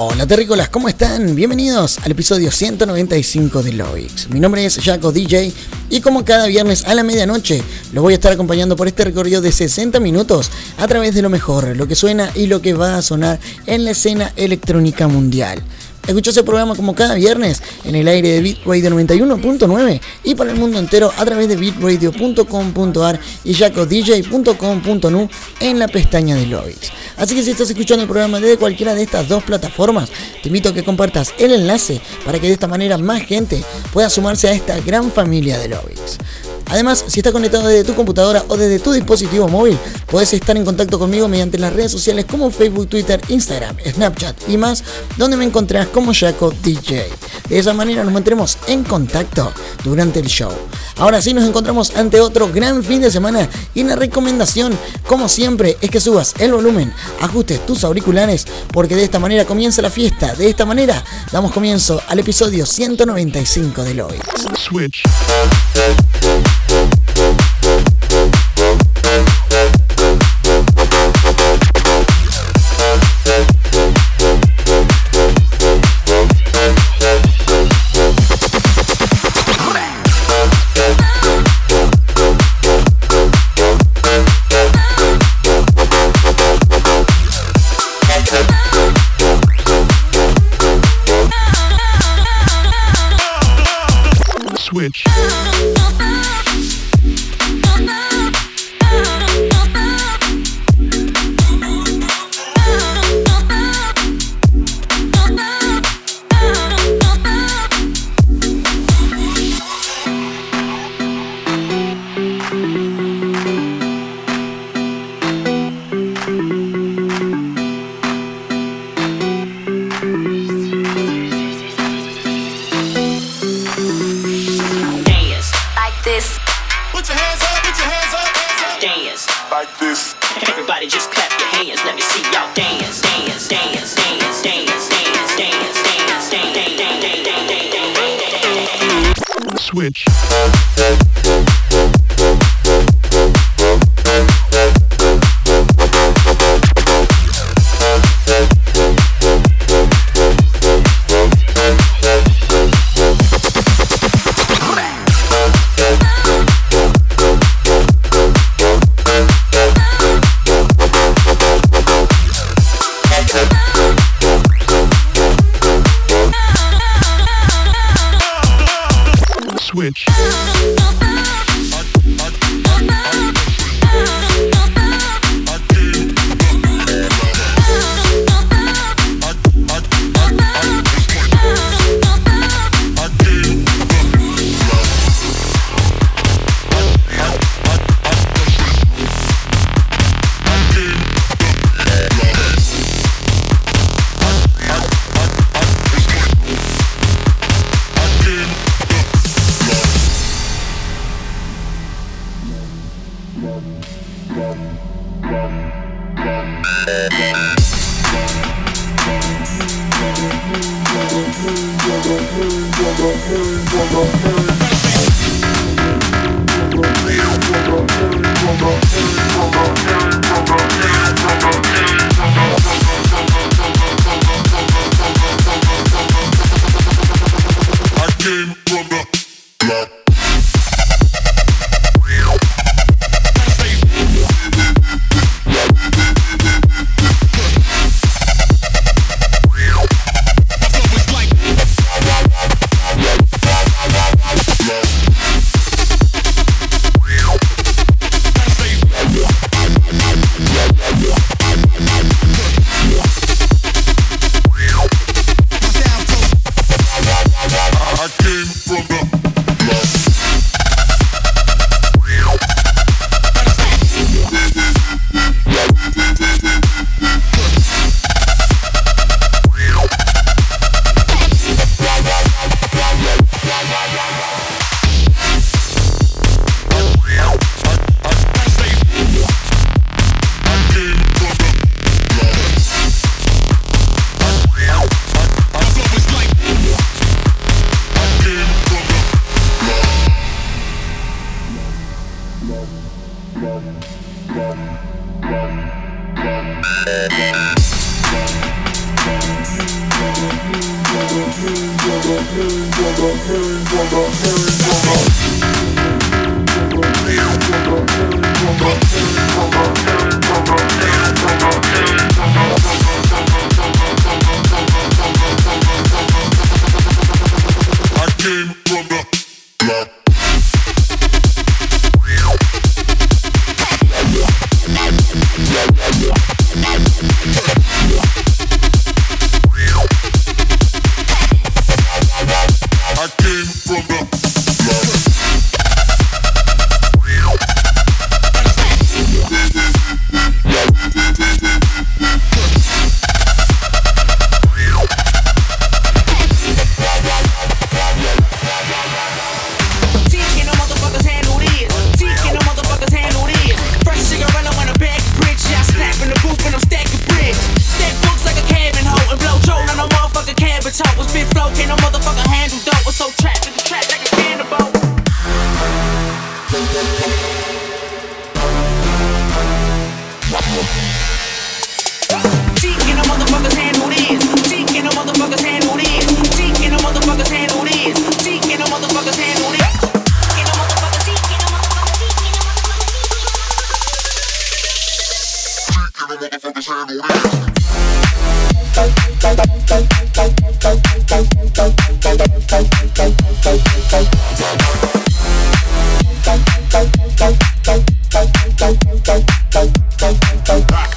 Hola terrícolas, ¿cómo están? Bienvenidos al episodio 195 de Lovix. Mi nombre es Jaco DJ y como cada viernes a la medianoche los voy a estar acompañando por este recorrido de 60 minutos a través de lo mejor, lo que suena y lo que va a sonar en la escena electrónica mundial. Escucha ese programa como cada viernes en el aire de Bitradio 91.9 y para el mundo entero a través de bitradio.com.ar y jacodj.com.nu en la pestaña de Lovix. Así que si estás escuchando el programa desde cualquiera de estas dos plataformas, te invito a que compartas el enlace para que de esta manera más gente pueda sumarse a esta gran familia de Lovix. Además, si estás conectado desde tu computadora o desde tu dispositivo móvil, puedes estar en contacto conmigo mediante las redes sociales como Facebook, Twitter, Instagram, Snapchat y más, donde me encontrarás como Jaco DJ. De esa manera nos mantendremos en contacto durante el show. Ahora sí nos encontramos ante otro gran fin de semana y la recomendación, como siempre, es que subas el volumen, ajustes tus auriculares, porque de esta manera comienza la fiesta. De esta manera damos comienzo al episodio 195 de. Switch. Ha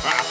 ha!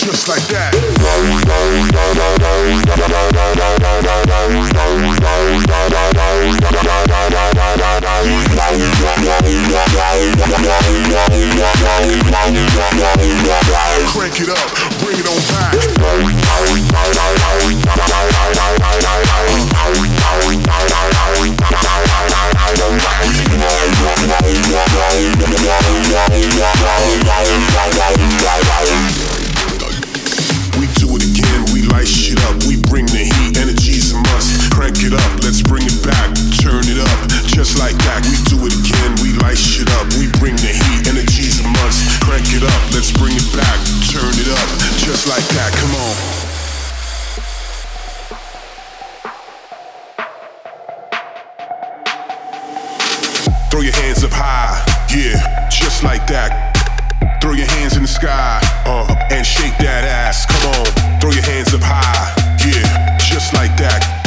just like that. Crank it up, bring it on back. Light shit up, we bring the heat, energy's a must. Crank it up, let's bring it back, turn it up, just like that. We do it again, we light shit up, we bring the heat, energy's a must. Crank it up, let's bring it back, turn it up, just like that. Come on. Throw your hands up high, yeah, just like that. Throw your hands in the sky, uh, and shake that ass. Come on, throw your hands up high, yeah, just like that.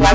You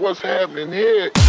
What's happening here?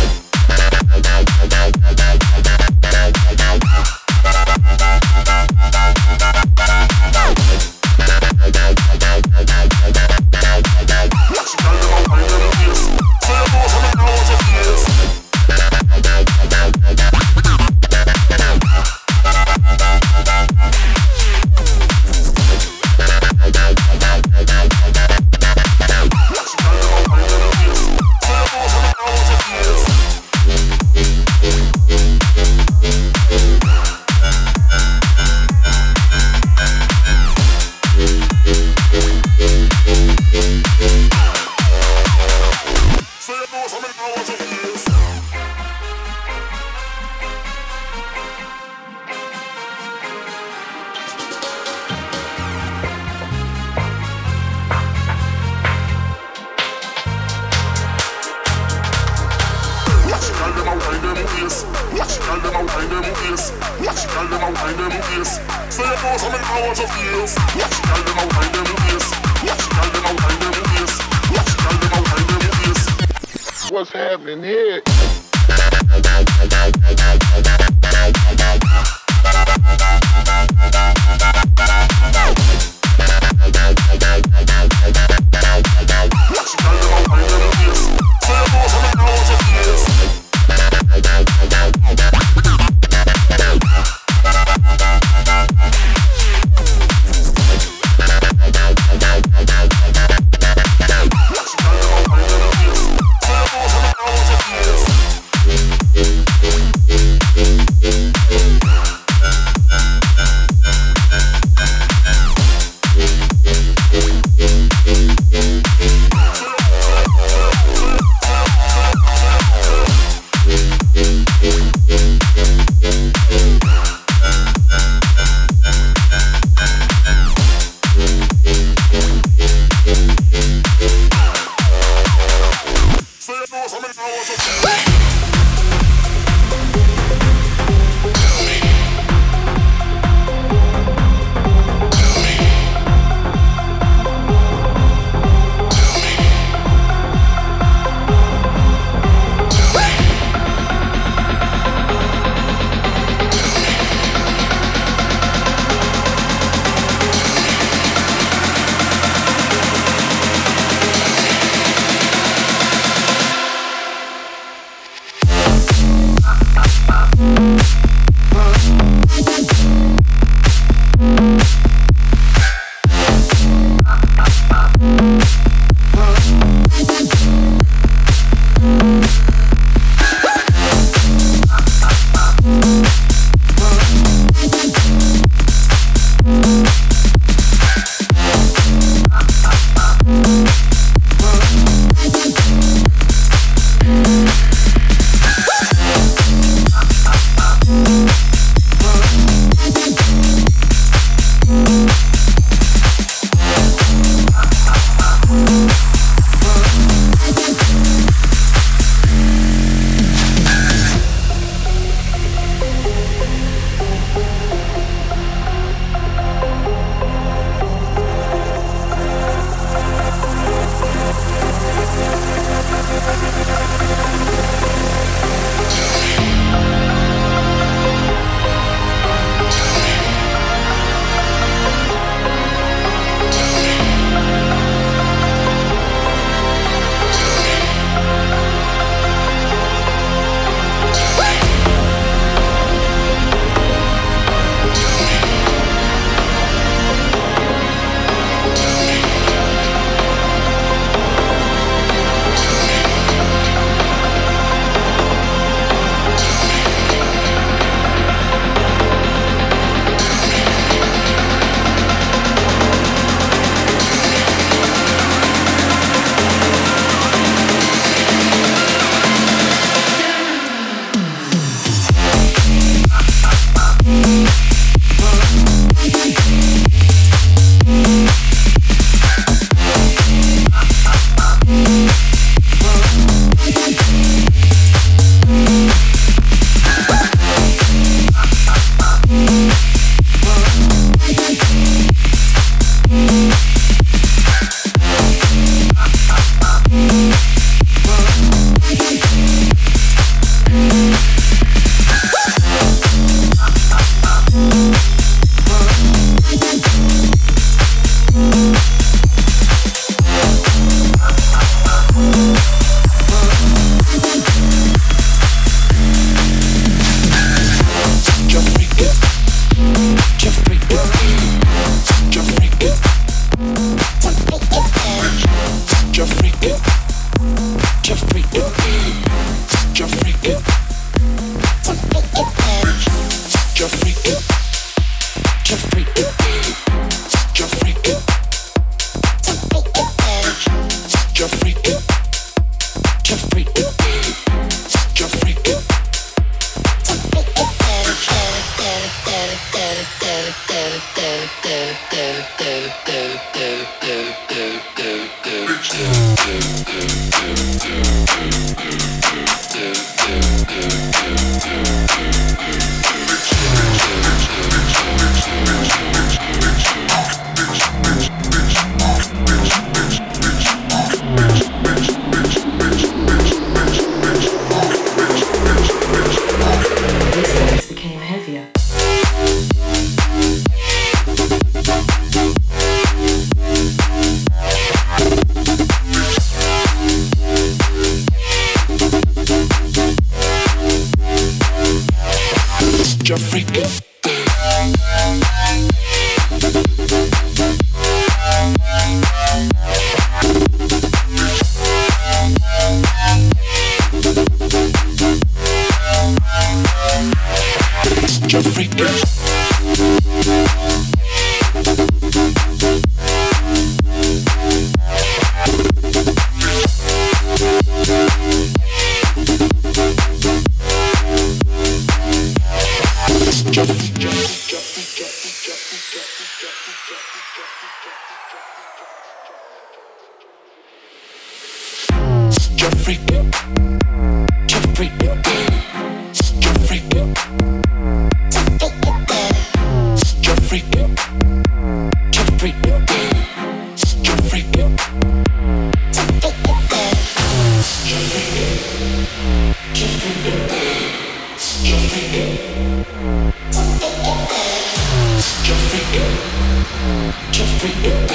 Just freak it.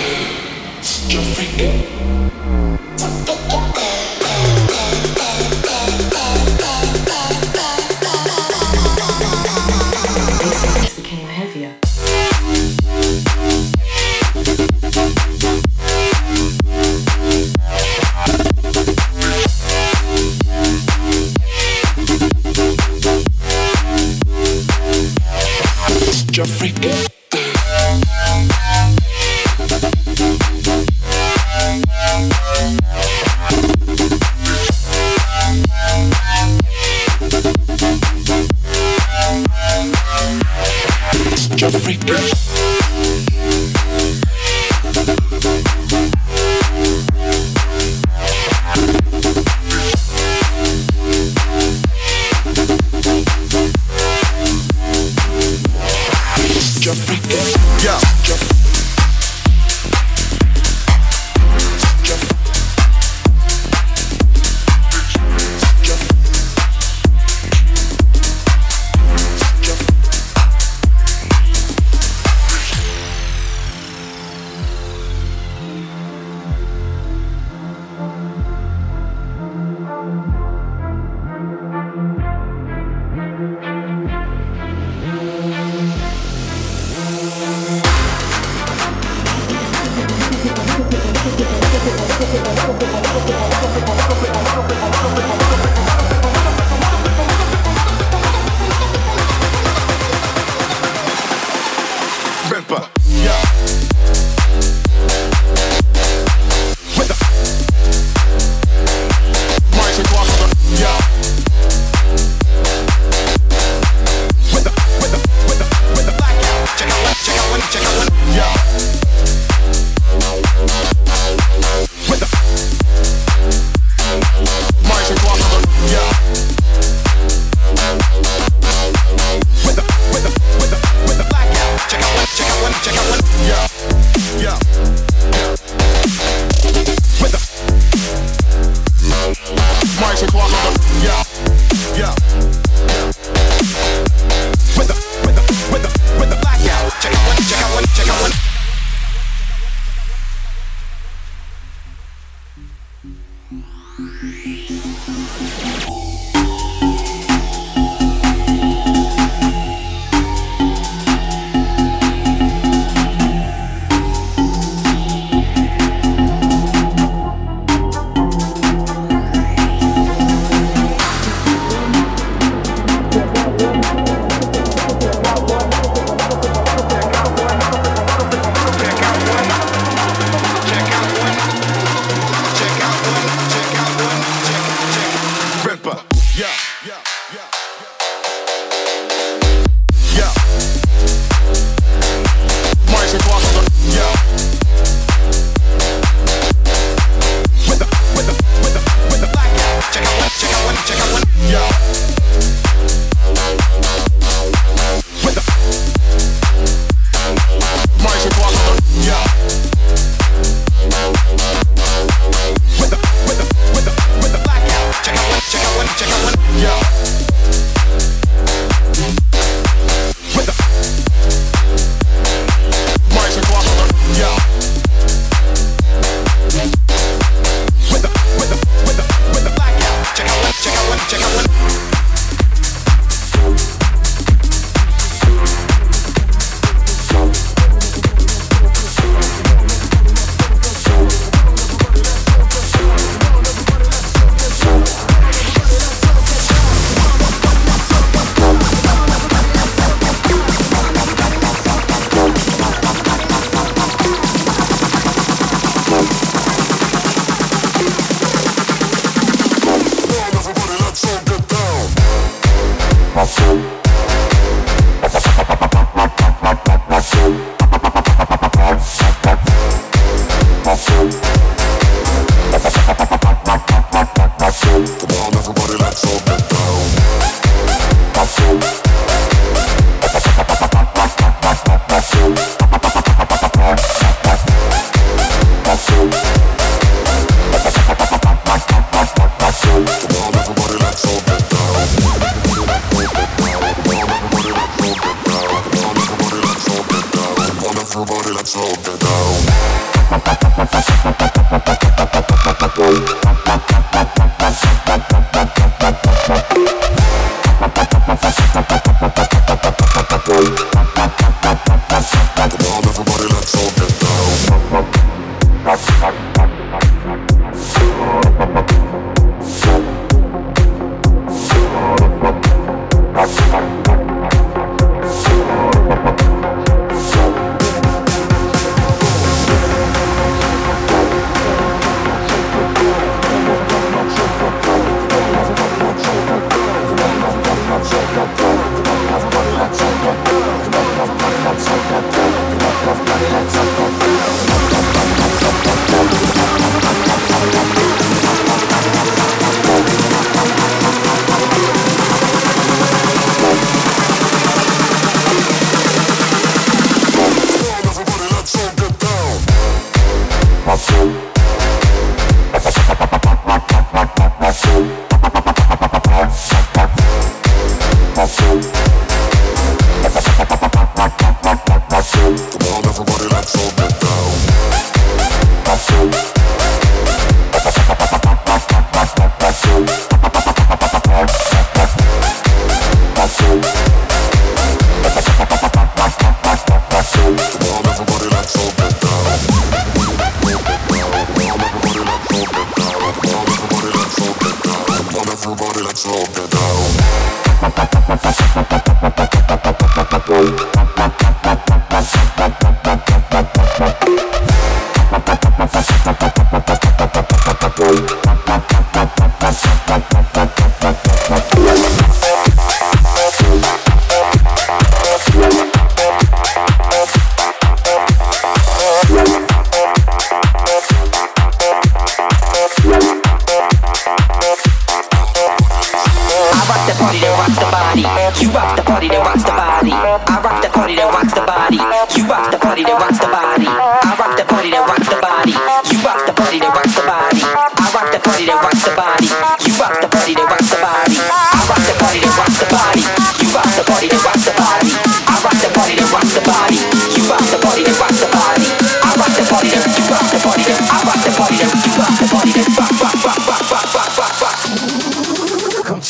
Just. Just.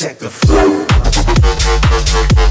Check the flow.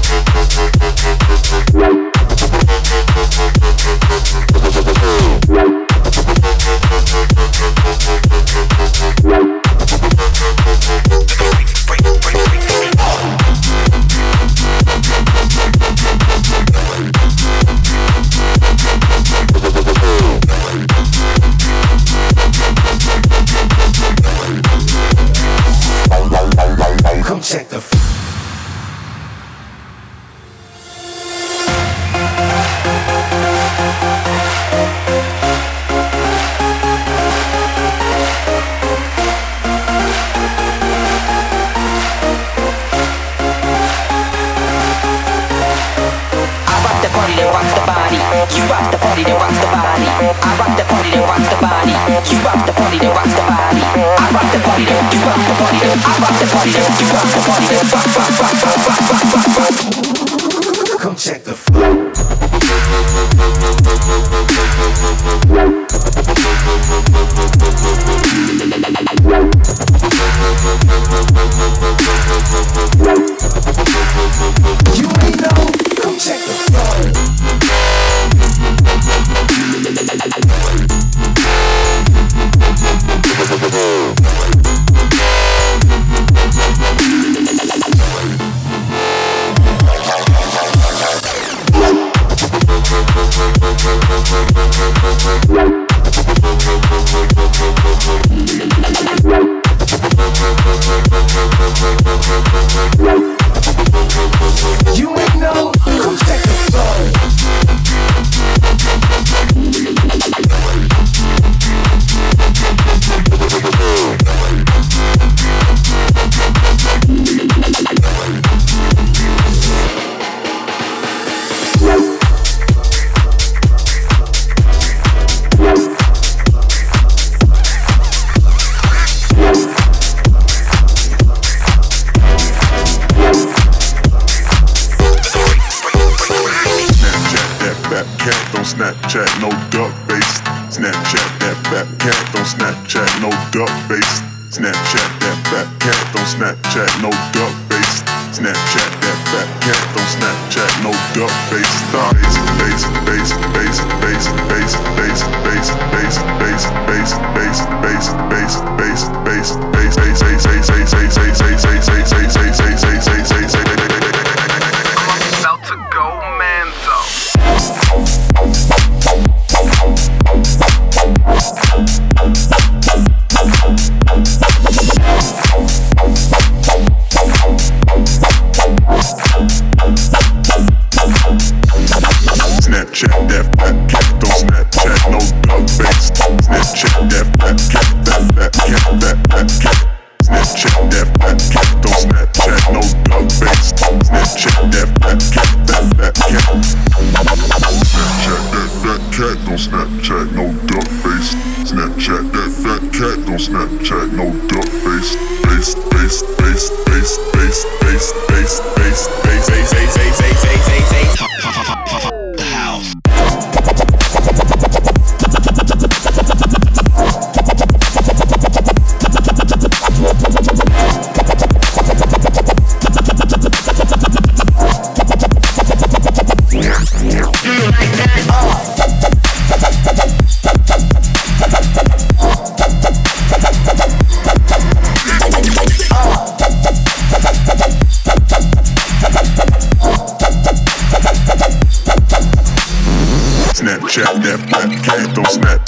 death, that gave those net.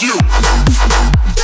you.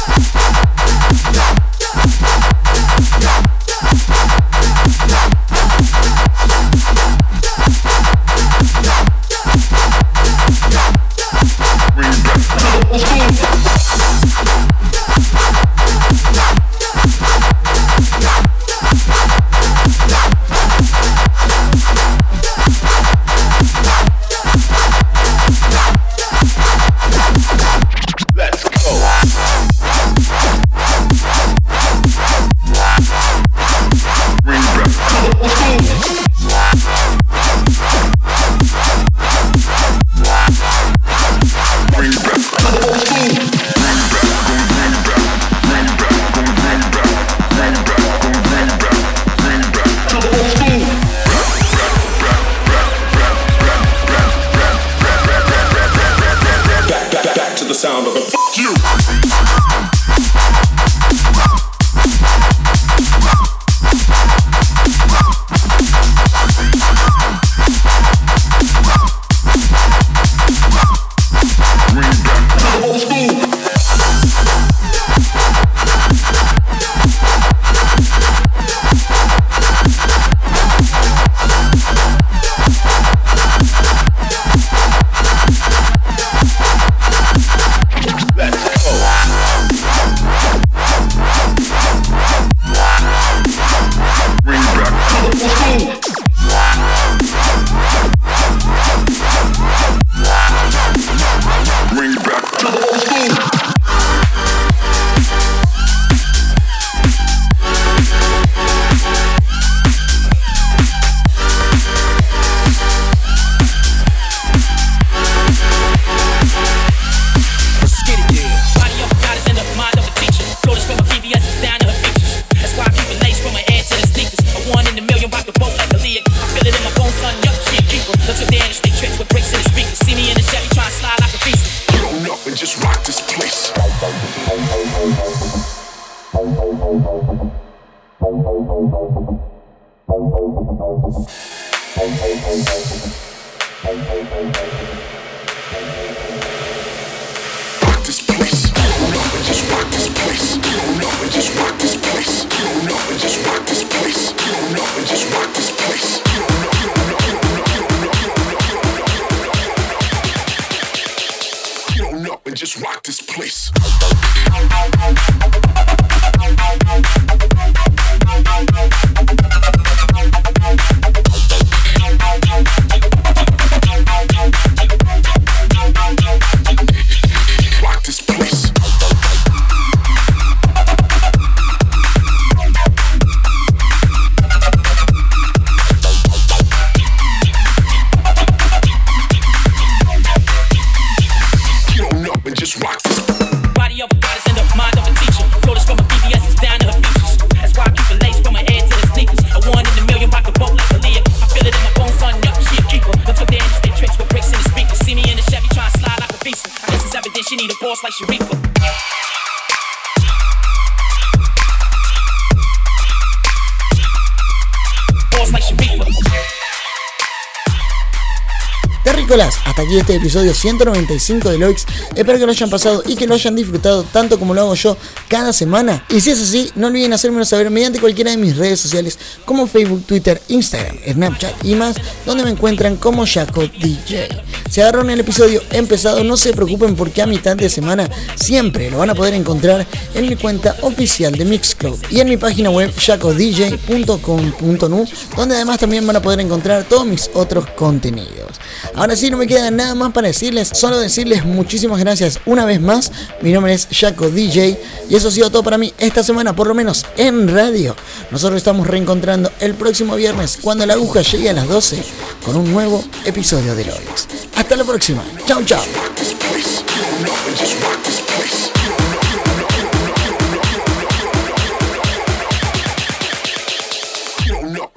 Este episodio 195 de Loix. Espero que lo hayan pasado y que lo hayan disfrutado tanto como lo hago yo cada semana. Y si es así, no olviden hacérmelo saber mediante cualquiera de mis redes sociales como Facebook, Twitter, Instagram, Snapchat y más, donde me encuentran como Jaco DJ. Si agarraron el episodio empezado, no se preocupen porque a mitad de semana siempre lo van a poder encontrar en mi cuenta oficial de Mixcloud y en mi página web jacodj.com.nu, donde además también van a poder encontrar todos mis otros contenidos. Ahora sí, no me queda nada más para decirles, solo decirles muchísimas gracias una vez más. Mi nombre es Jaco DJ y eso ha sido todo para mí esta semana, por lo menos en radio. Nosotros estamos reencontrando el próximo viernes cuando la aguja llegue a las 12 con un nuevo episodio de Loix. Hasta la próxima. Chao, chao.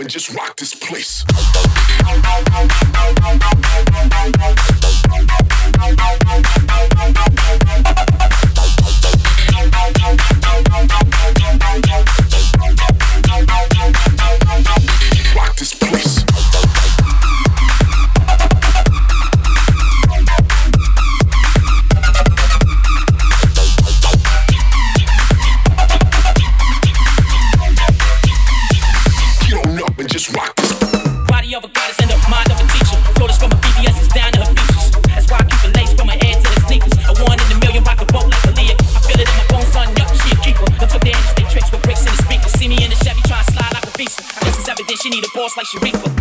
just rock this place. force like Sharifa.